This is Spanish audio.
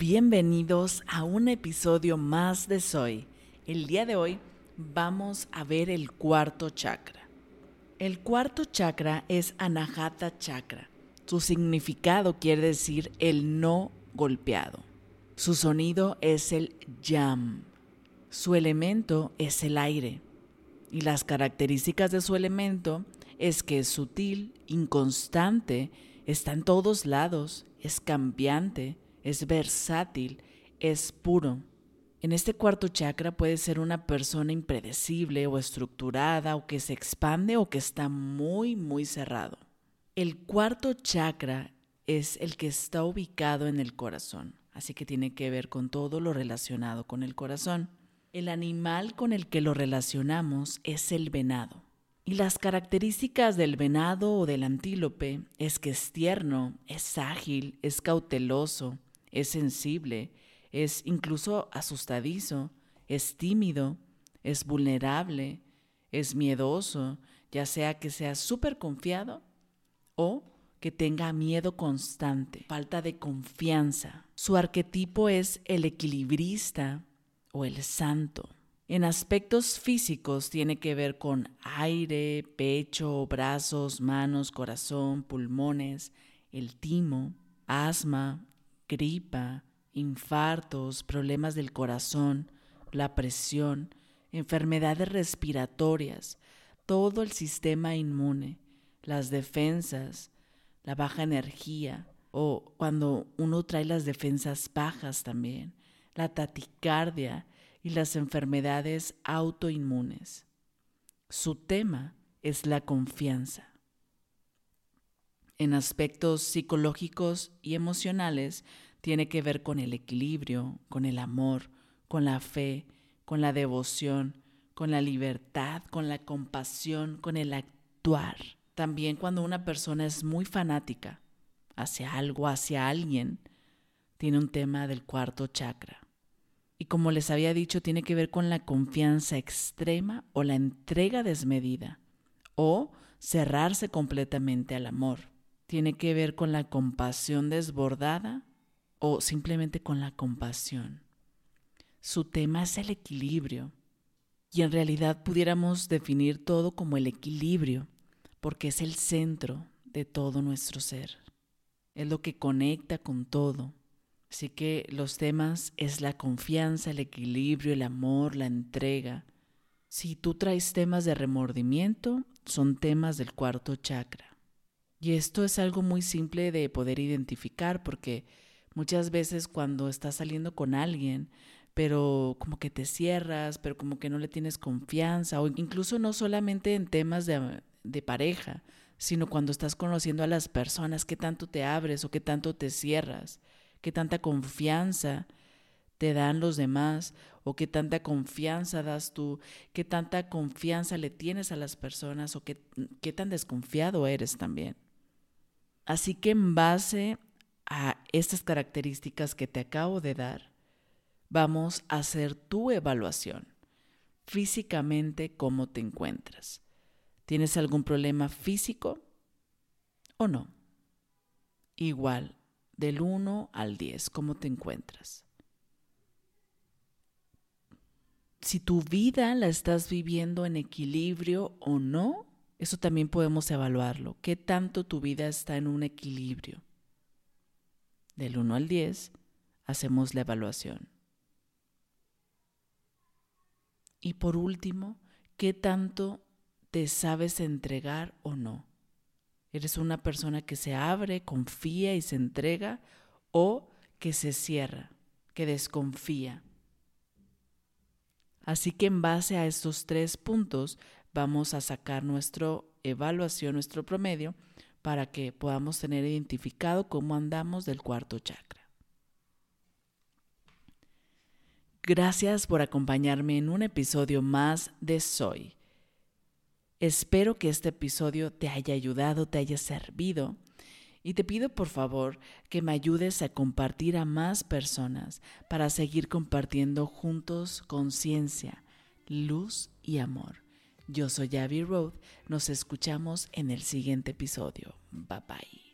Bienvenidos a un episodio más de Soy. El día de hoy vamos a ver el cuarto chakra. El cuarto chakra es Anahata Chakra. Su significado quiere decir el no golpeado. Su sonido es el yam. Su elemento es el aire. Y las características de su elemento es que es sutil, inconstante, está en todos lados, es cambiante, es versátil, es puro. En este cuarto chakra puede ser una persona impredecible o estructurada o que se expande o que está muy, muy cerrado. El cuarto chakra es el que está ubicado en el corazón, así que tiene que ver con todo lo relacionado con el corazón. El animal con el que lo relacionamos es el venado. Y las características del venado o del antílope es que es tierno, es ágil, es cauteloso, es sensible, es incluso asustadizo, es tímido, es vulnerable, es miedoso, ya sea que sea súper confiado o que tenga miedo constante, falta de confianza. Su arquetipo es el equilibrista o el santo. En aspectos físicos tiene que ver con aire, pecho, brazos, manos, corazón, pulmones, el timo, asma, gripa, infartos, problemas del corazón, la presión, enfermedades respiratorias, todo el sistema inmune, las defensas, la baja energía o cuando uno trae las defensas bajas también, la taticardia y las enfermedades autoinmunes. Su tema es la confianza en aspectos psicológicos y emocionales tiene que ver con el equilibrio, con el amor, con la fe, con la devoción, con la libertad, con la compasión, con el actuar. También cuando una persona es muy fanática hacia algo, hacia alguien, tiene un tema del cuarto chakra. Y como les había dicho, tiene que ver con la confianza extrema o la entrega desmedida o cerrarse completamente al amor tiene que ver con la compasión desbordada o simplemente con la compasión. Su tema es el equilibrio y en realidad pudiéramos definir todo como el equilibrio porque es el centro de todo nuestro ser. Es lo que conecta con todo. Así que los temas es la confianza, el equilibrio, el amor, la entrega. Si tú traes temas de remordimiento, son temas del cuarto chakra. Y esto es algo muy simple de poder identificar porque muchas veces cuando estás saliendo con alguien, pero como que te cierras, pero como que no le tienes confianza, o incluso no solamente en temas de, pareja, sino cuando estás conociendo a las personas, qué tanto te abres o qué tanto te cierras, qué tanta confianza te dan los demás o qué tanta confianza das tú, qué tanta confianza le tienes a las personas o qué tan desconfiado eres también. Así que en base a estas características que te acabo de dar, vamos a hacer tu evaluación. Físicamente, ¿cómo te encuentras? ¿Tienes algún problema físico o no? Igual, del 1 al 10, ¿cómo te encuentras? Si tu vida la estás viviendo en equilibrio o no, eso también podemos evaluarlo. ¿Qué tanto tu vida está en un equilibrio? Del 1 al 10 hacemos la evaluación. Y por último, ¿qué tanto te sabes entregar o no? ¿Eres una persona que se abre, confía y se entrega o que se cierra, que desconfía? Así que en base a estos tres puntos vamos a sacar nuestra evaluación, nuestro promedio, para que podamos tener identificado cómo andamos del cuarto chakra. Gracias por acompañarme en un episodio más de Soy. Espero que este episodio te haya ayudado, te haya servido y te pido por favor que me ayudes a compartir a más personas para seguir compartiendo juntos conciencia, luz y amor. Yo soy Abby Road, nos escuchamos en el siguiente episodio. Bye bye.